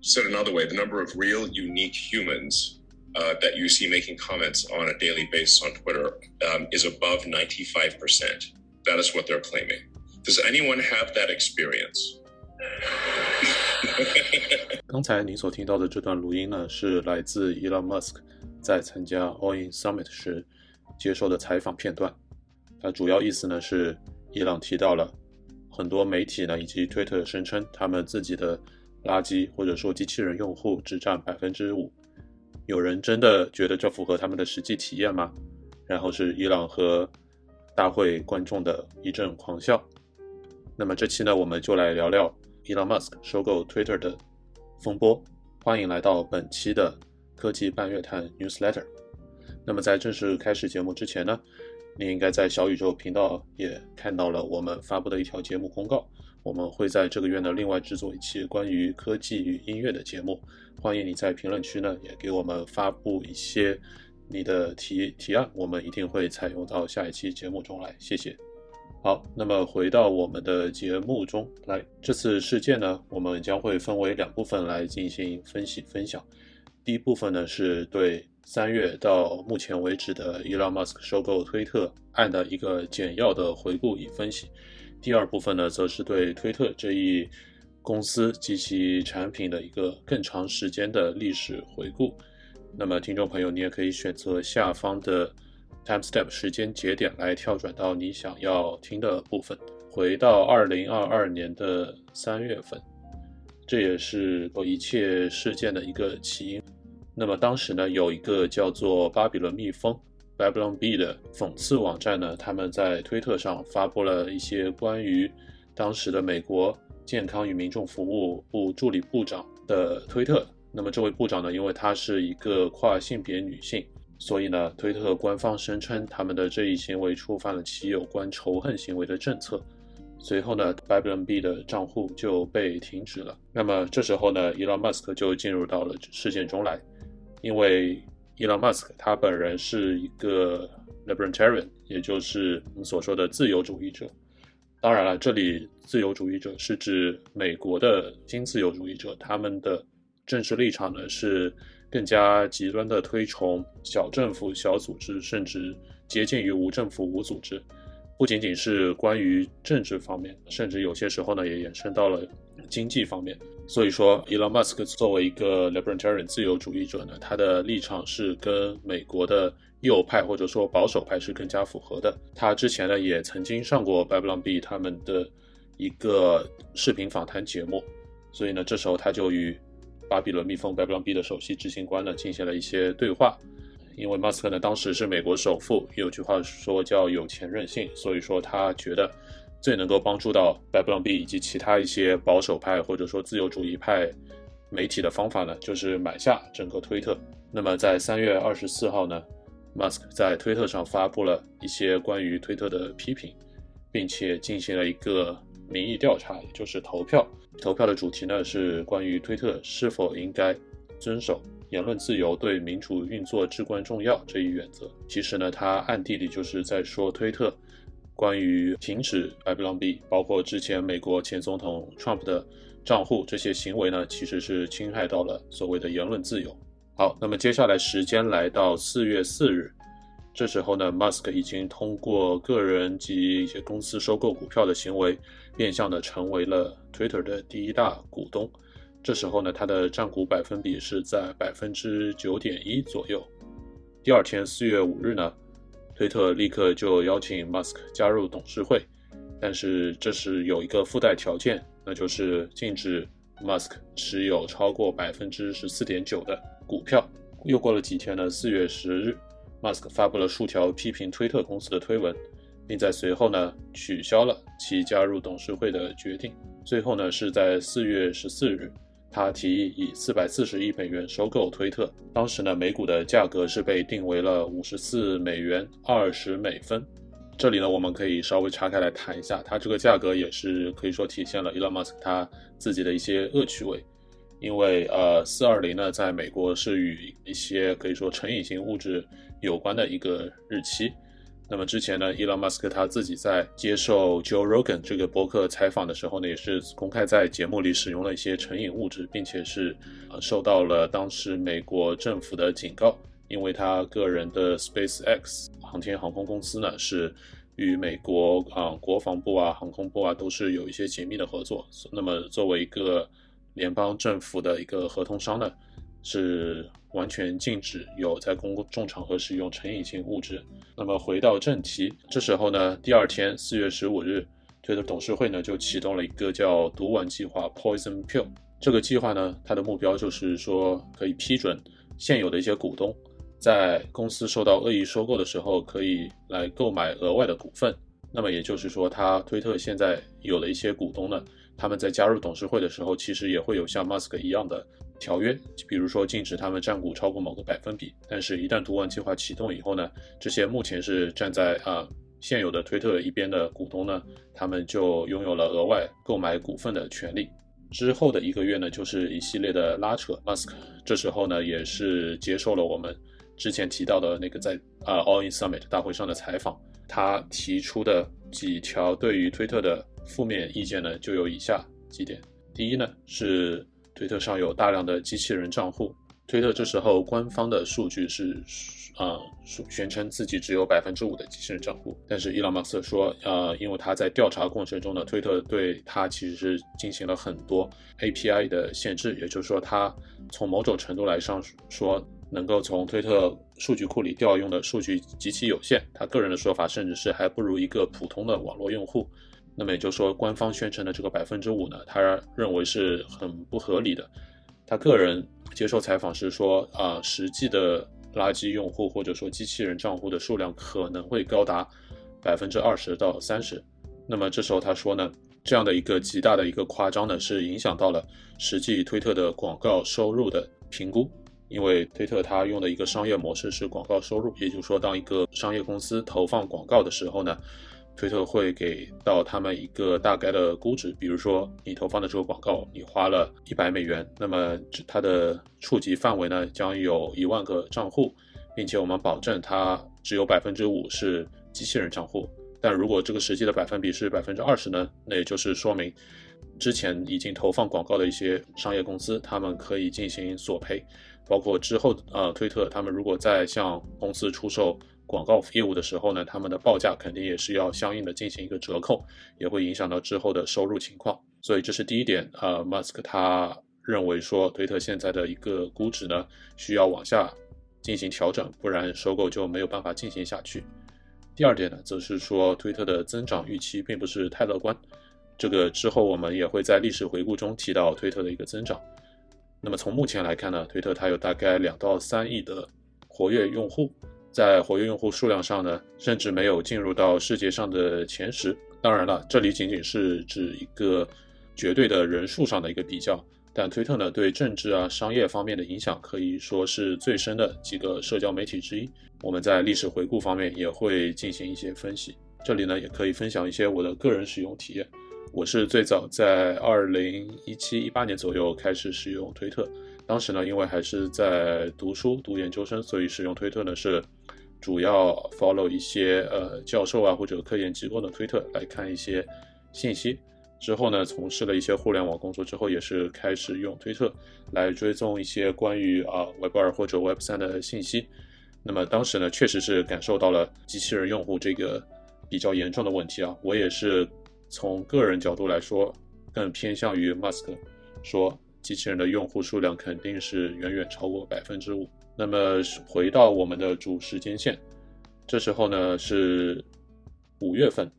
Said another way, the number of real, unique humans uh, that you see making comments on a daily basis on Twitter um, is above 95%. That is what they're claiming. Does anyone have that experience? 刚才你所听到的这段录音呢，是来自 Elon Musk 在参加 All In Summit 时接受的采访片段。它主要意思呢是，伊朗提到了很多媒体呢以及 Twitter 声称他们自己的 垃圾或者说机器人用户只占百分之五。有人真的觉得这符合他们的实际体验吗？然后是伊朗和大会观众的一阵狂笑。那么这期呢，我们就来聊聊 Elon Musk 收购 Twitter 的风波。欢迎来到本期的科技半月谈 Newsletter。那么在正式开始节目之前呢，你应该在小宇宙频道也看到了我们发布的一条节目公告。我们会在这个月呢另外制作一期关于科技与音乐的节目。欢迎你在评论区呢也给我们发布一些你的提提案，我们一定会采用到下一期节目中来。谢谢。好，那么回到我们的节目中来，这次事件呢，我们将会分为两部分来进行分析分享。第一部分呢，是对三月到目前为止的 Elon Musk 收购推特案的一个简要的回顾与分析。第二部分呢，则是对推特这一公司及其产品的一个更长时间的历史回顾。那么，听众朋友，你也可以选择下方的。time step 时间节点来跳转到你想要听的部分，回到二零二二年的三月份，这也是一切事件的一个起因。那么当时呢，有一个叫做巴比伦蜜蜂 （Babylon B） 的讽刺网站呢，他们在推特上发布了一些关于当时的美国健康与民众服务部助理部长的推特。那么这位部长呢，因为她是一个跨性别女性。所以呢，推特官方声称他们的这一行为触犯了其有关仇恨行为的政策。随后呢，Babylon B 的账户就被停止了。那么这时候呢，Elon Musk 就进入到了事件中来，因为 Elon Musk 他本人是一个 libertarian，也就是我们所说的自由主义者。当然了，这里自由主义者是指美国的新自由主义者，他们的政治立场呢是。更加极端的推崇小政府、小组织，甚至接近于无政府、无组织。不仅仅是关于政治方面，甚至有些时候呢，也延伸到了经济方面。所以说，Elon Musk 作为一个 libertarian 自由主义者呢，他的立场是跟美国的右派或者说保守派是更加符合的。他之前呢，也曾经上过 Babylon B 他们的一个视频访谈节目，所以呢，这时候他就与。巴比伦蜜蜂 Babylon B 的首席执行官呢，进行了一些对话。因为马斯克呢，当时是美国首富，有句话说叫有钱任性，所以说他觉得最能够帮助到 Babylon B 以及其他一些保守派或者说自由主义派媒体的方法呢，就是买下整个推特。那么在三月二十四号呢，马斯克在推特上发布了一些关于推特的批评，并且进行了一个民意调查，也就是投票。投票的主题呢是关于推特是否应该遵守言论自由对民主运作至关重要这一原则。其实呢，他暗地里就是在说推特关于停止 Babylon B，包括之前美国前总统 Trump 的账户这些行为呢，其实是侵害到了所谓的言论自由。好，那么接下来时间来到四月四日。这时候呢，Musk 已经通过个人及一些公司收购股票的行为，变相的成为了 Twitter 的第一大股东。这时候呢，他的占股百分比是在百分之九点一左右。第二天，四月五日呢，推特立刻就邀请 Musk 加入董事会，但是这是有一个附带条件，那就是禁止 Musk 持有超过百分之十四点九的股票。又过了几天呢，四月十日。Musk 发布了数条批评推特公司的推文，并在随后呢取消了其加入董事会的决定。最后呢是在四月十四日，他提议以四百四十亿美元收购推特。当时呢每股的价格是被定为了五十四美元二十美分。这里呢我们可以稍微拆开来谈一下，它这个价格也是可以说体现了 Elon Musk 他自己的一些恶趣味。因为呃，四二零呢，在美国是与一些可以说成瘾性物质有关的一个日期。那么之前呢，伊隆马斯克他自己在接受 Joe Rogan 这个博客采访的时候呢，也是公开在节目里使用了一些成瘾物质，并且是呃受到了当时美国政府的警告，因为他个人的 SpaceX 航天航空公司呢是与美国啊国防部啊航空部啊都是有一些紧密的合作。那么作为一个联邦政府的一个合同商呢，是。完全禁止有在公众场合使用成瘾性物质。那么回到正题，这时候呢，第二天四月十五日，推特董事会呢就启动了一个叫“毒丸计划 ”（Poison Pill）。这个计划呢，它的目标就是说可以批准现有的一些股东，在公司受到恶意收购的时候，可以来购买额外的股份。那么也就是说，他推特现在有了一些股东呢，他们在加入董事会的时候，其实也会有像 Musk 一样的。条约，比如说禁止他们占股超过某个百分比，但是，一旦毒丸计划启动以后呢，这些目前是站在啊现有的推特一边的股东呢，他们就拥有了额外购买股份的权利。之后的一个月呢，就是一系列的拉扯。Musk 这时候呢，也是接受了我们之前提到的那个在啊 All In Summit 大会上的采访，他提出的几条对于推特的负面意见呢，就有以下几点。第一呢是。推特上有大量的机器人账户。推特这时候官方的数据是，啊，宣称自己只有百分之五的机器人账户。但是伊朗马斯说，呃，因为他在调查过程中呢，推特对他其实是进行了很多 API 的限制，也就是说，他从某种程度来上说，能够从推特数据库里调用的数据极其有限。他个人的说法，甚至是还不如一个普通的网络用户。那么也就是说，官方宣称的这个百分之五呢，他认为是很不合理的。他个人接受采访时说，啊，实际的垃圾用户或者说机器人账户的数量可能会高达百分之二十到三十。那么这时候他说呢，这样的一个极大的一个夸张呢，是影响到了实际推特的广告收入的评估，因为推特它用的一个商业模式是广告收入，也就是说，当一个商业公司投放广告的时候呢。推特会给到他们一个大概的估值，比如说你投放的这个广告，你花了一百美元，那么它的触及范围呢将有一万个账户，并且我们保证它只有百分之五是机器人账户。但如果这个实际的百分比是百分之二十呢，那也就是说明之前已经投放广告的一些商业公司，他们可以进行索赔，包括之后呃推特他们如果再向公司出售。广告业务的时候呢，他们的报价肯定也是要相应的进行一个折扣，也会影响到之后的收入情况。所以这是第一点，呃，Musk 他认为说推特现在的一个估值呢需要往下进行调整，不然收购就没有办法进行下去。第二点呢，则是说推特的增长预期并不是太乐观。这个之后我们也会在历史回顾中提到推特的一个增长。那么从目前来看呢，推特它有大概两到三亿的活跃用户。在活跃用户数量上呢，甚至没有进入到世界上的前十。当然了，这里仅仅是指一个绝对的人数上的一个比较。但推特呢，对政治啊、商业方面的影响可以说是最深的几个社交媒体之一。我们在历史回顾方面也会进行一些分析。这里呢，也可以分享一些我的个人使用体验。我是最早在二零一七一八年左右开始使用推特，当时呢，因为还是在读书读研究生，所以使用推特呢是。主要 follow 一些呃教授啊或者科研机构的推特来看一些信息，之后呢从事了一些互联网工作之后，也是开始用推特来追踪一些关于啊 Web 二或者 Web 三的信息。那么当时呢确实是感受到了机器人用户这个比较严重的问题啊，我也是从个人角度来说更偏向于 Musk 说机器人的用户数量肯定是远远超过百分之五。那么回到我们的主时间线，这时候呢是五月份。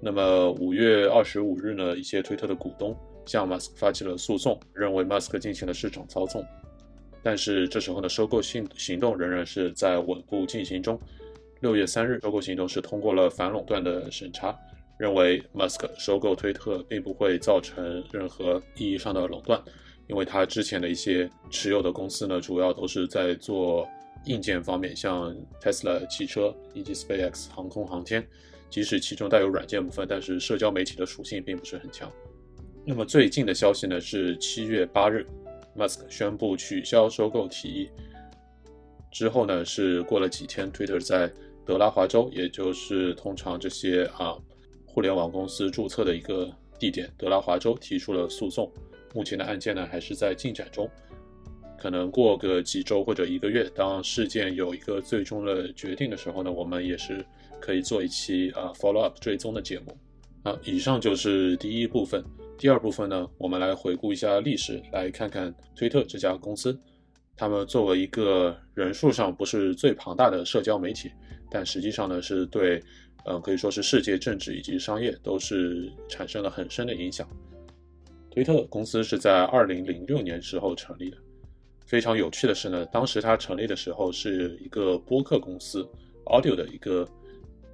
那么五月二十五日呢，一些推特的股东向马斯克发起了诉讼，认为马斯克进行了市场操纵。但是这时候呢，收购行行动仍然是在稳步进行中。六月三日，收购行动是通过了反垄断的审查，认为马斯克收购推特并不会造成任何意义上的垄断。因为他之前的一些持有的公司呢，主要都是在做硬件方面，像 Tesla 汽车以及 SpaceX 航空航天，即使其中带有软件部分，但是社交媒体的属性并不是很强。那么最近的消息呢，是七月八日，Musk 宣布取消收购提议。之后呢，是过了几天，Twitter 在德拉华州，也就是通常这些啊互联网公司注册的一个地点，德拉华州提出了诉讼。目前的案件呢还是在进展中，可能过个几周或者一个月，当事件有一个最终的决定的时候呢，我们也是可以做一期啊 follow up 追踪的节目。啊，以上就是第一部分。第二部分呢，我们来回顾一下历史，来看看推特这家公司。他们作为一个人数上不是最庞大的社交媒体，但实际上呢，是对，嗯，可以说是世界政治以及商业都是产生了很深的影响。推特公司是在二零零六年时候成立的。非常有趣的是呢，当时它成立的时候是一个播客公司，Audio 的一个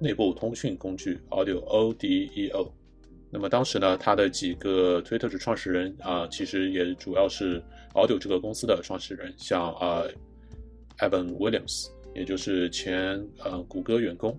内部通讯工具，Audio O D E O。那么当时呢，它的几个推特的创始人啊，其实也主要是 Audio 这个公司的创始人，像啊，Evan Williams，也就是前呃谷歌员工。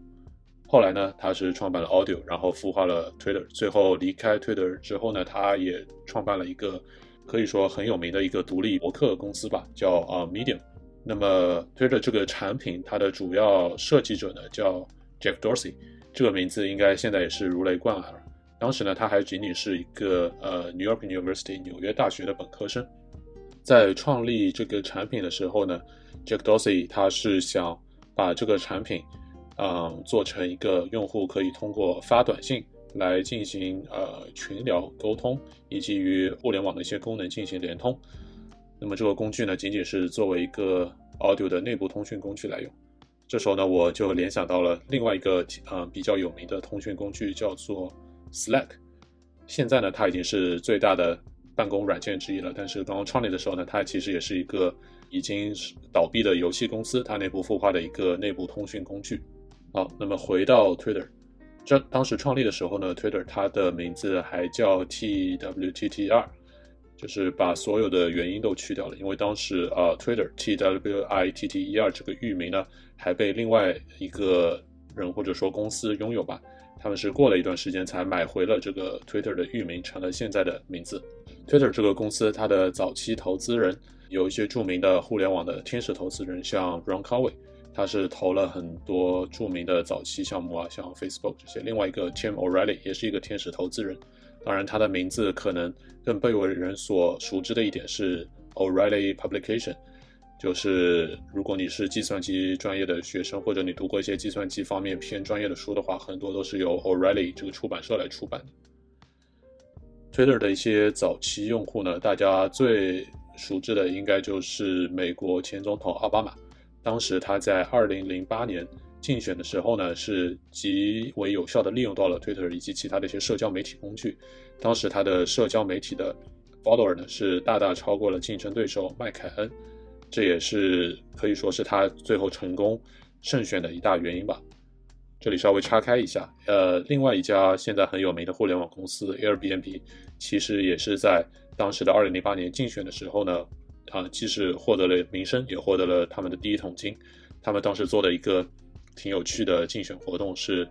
后来呢，他是创办了 Audio，然后孵化了 Twitter。最后离开 Twitter 之后呢，他也创办了一个可以说很有名的一个独立博客公司吧，叫啊 Medium。那么 Twitter 这个产品，它的主要设计者呢叫 Jack Dorsey，这个名字应该现在也是如雷贯耳。当时呢，他还仅仅是一个呃 New York University 纽约大学的本科生。在创立这个产品的时候呢，Jack Dorsey 他是想把这个产品。嗯，做成一个用户可以通过发短信来进行呃群聊沟通，以及与互联网的一些功能进行联通。那么这个工具呢，仅仅是作为一个 audio 的内部通讯工具来用。这时候呢，我就联想到了另外一个呃比较有名的通讯工具，叫做 Slack。现在呢，它已经是最大的办公软件之一了。但是刚刚创立的时候呢，它其实也是一个已经是倒闭的游戏公司，它内部孵化的一个内部通讯工具。好，那么回到 Twitter，这当时创立的时候呢，Twitter 它的名字还叫 TWTTR，就是把所有的元音都去掉了，因为当时啊，Twitter TWITTER 这个域名呢，还被另外一个人或者说公司拥有吧，他们是过了一段时间才买回了这个 Twitter 的域名，成了现在的名字。Twitter 这个公司它的早期投资人有一些著名的互联网的天使投资人，像 Ron Conway。他是投了很多著名的早期项目啊，像 Facebook 这些。另外一个 Tim O'Reilly 也是一个天使投资人，当然他的名字可能更被为人所熟知的一点是 O'Reilly Publication，就是如果你是计算机专业的学生，或者你读过一些计算机方面偏专业的书的话，很多都是由 O'Reilly 这个出版社来出版的。Twitter 的一些早期用户呢，大家最熟知的应该就是美国前总统奥巴马。当时他在二零零八年竞选的时候呢，是极为有效的利用到了 Twitter 以及其他的一些社交媒体工具。当时他的社交媒体的 follower 呢，是大大超过了竞争对手麦凯恩，这也是可以说是他最后成功胜选的一大原因吧。这里稍微岔开一下，呃，另外一家现在很有名的互联网公司 Airbnb，其实也是在当时的二零零八年竞选的时候呢。啊，既是获得了名声，也获得了他们的第一桶金。他们当时做的一个挺有趣的竞选活动是，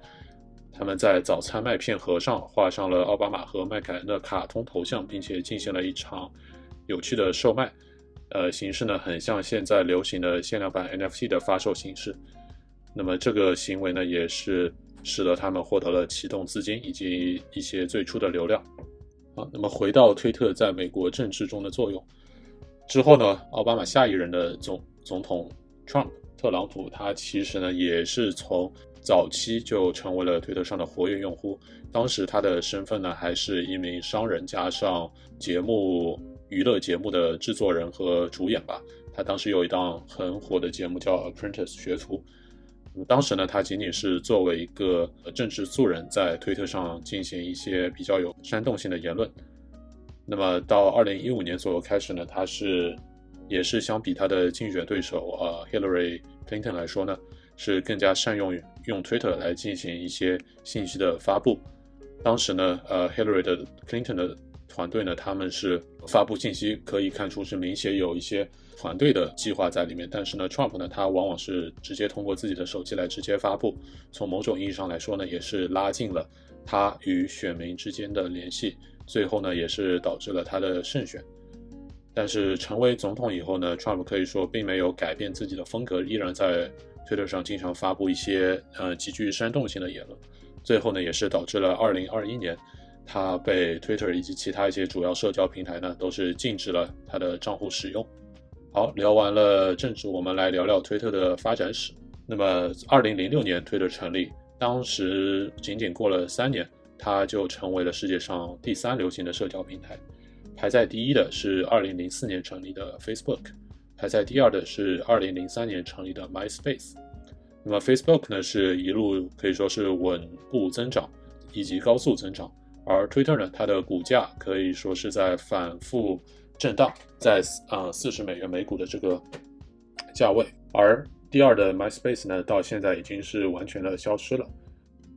他们在早餐麦片盒上画上了奥巴马和麦凯恩的卡通头像，并且进行了一场有趣的售卖。呃，形式呢很像现在流行的限量版 NFT 的发售形式。那么这个行为呢，也是使得他们获得了启动资金以及一些最初的流量。啊，那么回到推特在美国政治中的作用。之后呢，奥巴马下一任的总总统 Trump 特朗普，他其实呢也是从早期就成为了推特上的活跃用户。当时他的身份呢还是一名商人，加上节目娱乐节目的制作人和主演吧。他当时有一档很火的节目叫《Apprentice 学徒》。当时呢，他仅仅是作为一个政治素人，在推特上进行一些比较有煽动性的言论。那么到二零一五年左右开始呢，他是也是相比他的竞选对手呃 Hillary Clinton 来说呢，是更加善用用 Twitter 来进行一些信息的发布。当时呢，呃 Hillary 的 Clinton 的团队呢，他们是发布信息可以看出是明显有一些团队的计划在里面。但是呢，Trump 呢，他往往是直接通过自己的手机来直接发布。从某种意义上来说呢，也是拉近了他与选民之间的联系。最后呢，也是导致了他的胜选。但是成为总统以后呢，Trump 可以说并没有改变自己的风格，依然在 Twitter 上经常发布一些呃极具煽动性的言论。最后呢，也是导致了2021年他被 Twitter 以及其他一些主要社交平台呢都是禁止了他的账户使用。好，聊完了政治，我们来聊聊推特的发展史。那么2006年推特成立，当时仅仅过了三年，它就成为了世界上第三流行的社交平台。排在第一的是2004年成立的 Facebook，排在第二的是2003年成立的 MySpace。那么 Facebook 呢是一路可以说是稳步增长以及高速增长，而 Twitter 呢它的股价可以说是在反复震荡，在啊四十美元每股的这个价位。而第二的 MySpace 呢到现在已经是完全的消失了。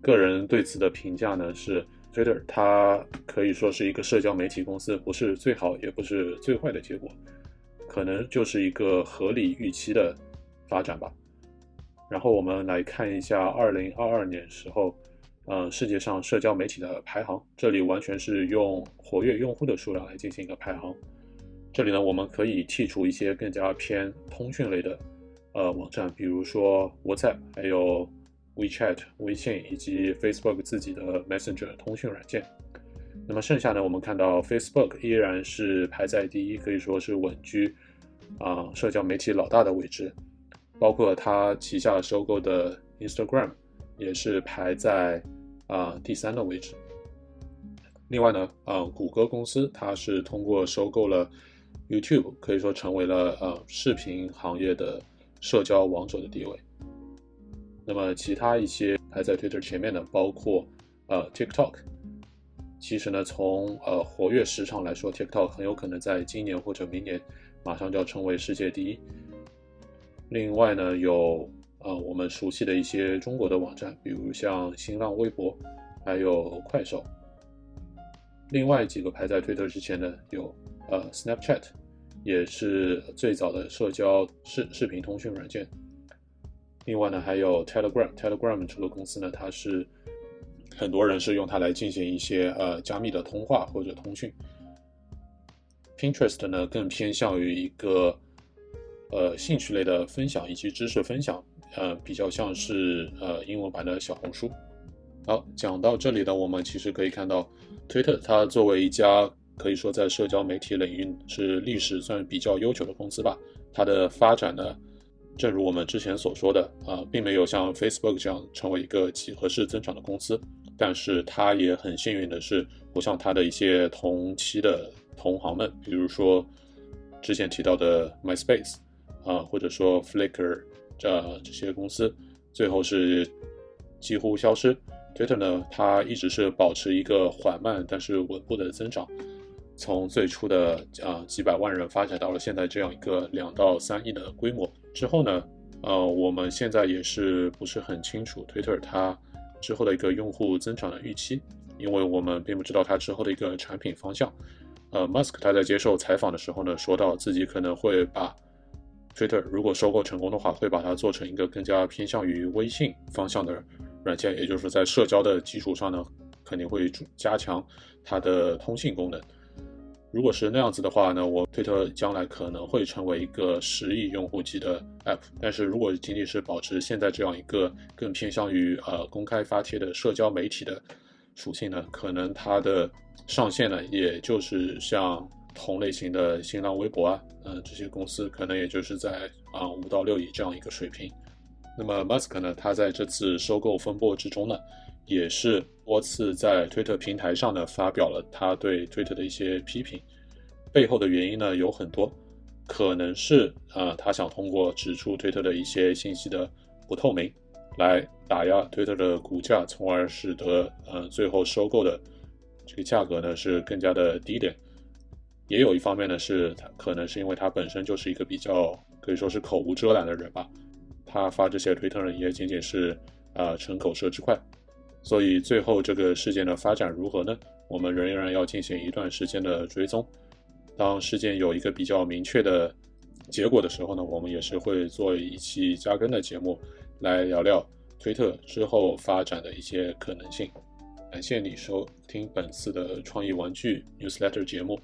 个人对此的评价呢是。Twitter 它可以说是一个社交媒体公司，不是最好，也不是最坏的结果，可能就是一个合理预期的发展吧。然后我们来看一下2022年时候，呃，世界上社交媒体的排行，这里完全是用活跃用户的数量来进行一个排行。这里呢，我们可以剔除一些更加偏通讯类的呃网站，比如说 WhatsApp，还有。WeChat、微信以及 Facebook 自己的 Messenger 通讯软件。那么剩下呢，我们看到 Facebook 依然是排在第一，可以说是稳居啊社交媒体老大的位置。包括它旗下收购的 Instagram 也是排在啊第三的位置。另外呢，啊谷歌公司它是通过收购了 YouTube，可以说成为了呃视频行业的社交王者的地位。那么其他一些排在 Twitter 前面的，包括呃 TikTok，其实呢，从呃活跃时长来说，TikTok 很有可能在今年或者明年马上就要成为世界第一。另外呢，有呃我们熟悉的一些中国的网站，比如像新浪微博，还有快手。另外几个排在 Twitter 之前的有呃 Snapchat，也是最早的社交视视频通讯软件。另外呢，还有 Telegram，Telegram 这个公司呢，它是很多人是用它来进行一些呃加密的通话或者通讯。Pinterest 呢更偏向于一个呃兴趣类的分享以及知识分享，呃比较像是呃英文版的小红书。好，讲到这里呢，我们其实可以看到，Twitter 它作为一家可以说在社交媒体领域是历史算比较悠久的公司吧，它的发展呢。正如我们之前所说的，啊，并没有像 Facebook 这样成为一个几何式增长的公司，但是它也很幸运的是，不像它的一些同期的同行们，比如说之前提到的 MySpace，啊，或者说 Flickr 这这些公司，最后是几乎消失。Twitter 呢，它一直是保持一个缓慢但是稳步的增长。从最初的啊几百万人发展到了现在这样一个两到三亿的规模之后呢，呃，我们现在也是不是很清楚 Twitter 它之后的一个用户增长的预期，因为我们并不知道它之后的一个产品方向。呃，Musk 他在接受采访的时候呢，说到自己可能会把 Twitter 如果收购成功的话，会把它做成一个更加偏向于微信方向的软件，也就是在社交的基础上呢，肯定会加强它的通信功能。如果是那样子的话呢，我推特将来可能会成为一个十亿用户级的 app。但是如果仅仅是保持现在这样一个更偏向于呃公开发帖的社交媒体的属性呢，可能它的上限呢，也就是像同类型的新浪微博啊，呃这些公司可能也就是在啊五到六亿这样一个水平。那么 Musk 呢，他在这次收购风波之中呢。也是多次在推特平台上呢发表了他对推特的一些批评，背后的原因呢有很多，可能是啊他想通过指出推特的一些信息的不透明，来打压推特的股价，从而使得呃最后收购的这个价格呢是更加的低廉。也有一方面呢是他可能是因为他本身就是一个比较可以说是口无遮拦的人吧，他发这些推特呢也仅仅是啊逞口舌之快。所以最后这个事件的发展如何呢？我们仍然要进行一段时间的追踪。当事件有一个比较明确的结果的时候呢，我们也是会做一期加更的节目，来聊聊推特之后发展的一些可能性。感谢你收听本次的创意玩具 Newsletter 节目。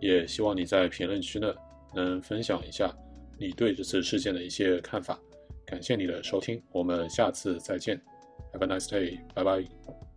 也希望你在评论区呢能分享一下你对这次事件的一些看法。感谢你的收听，我们下次再见。Have a nice day，拜拜。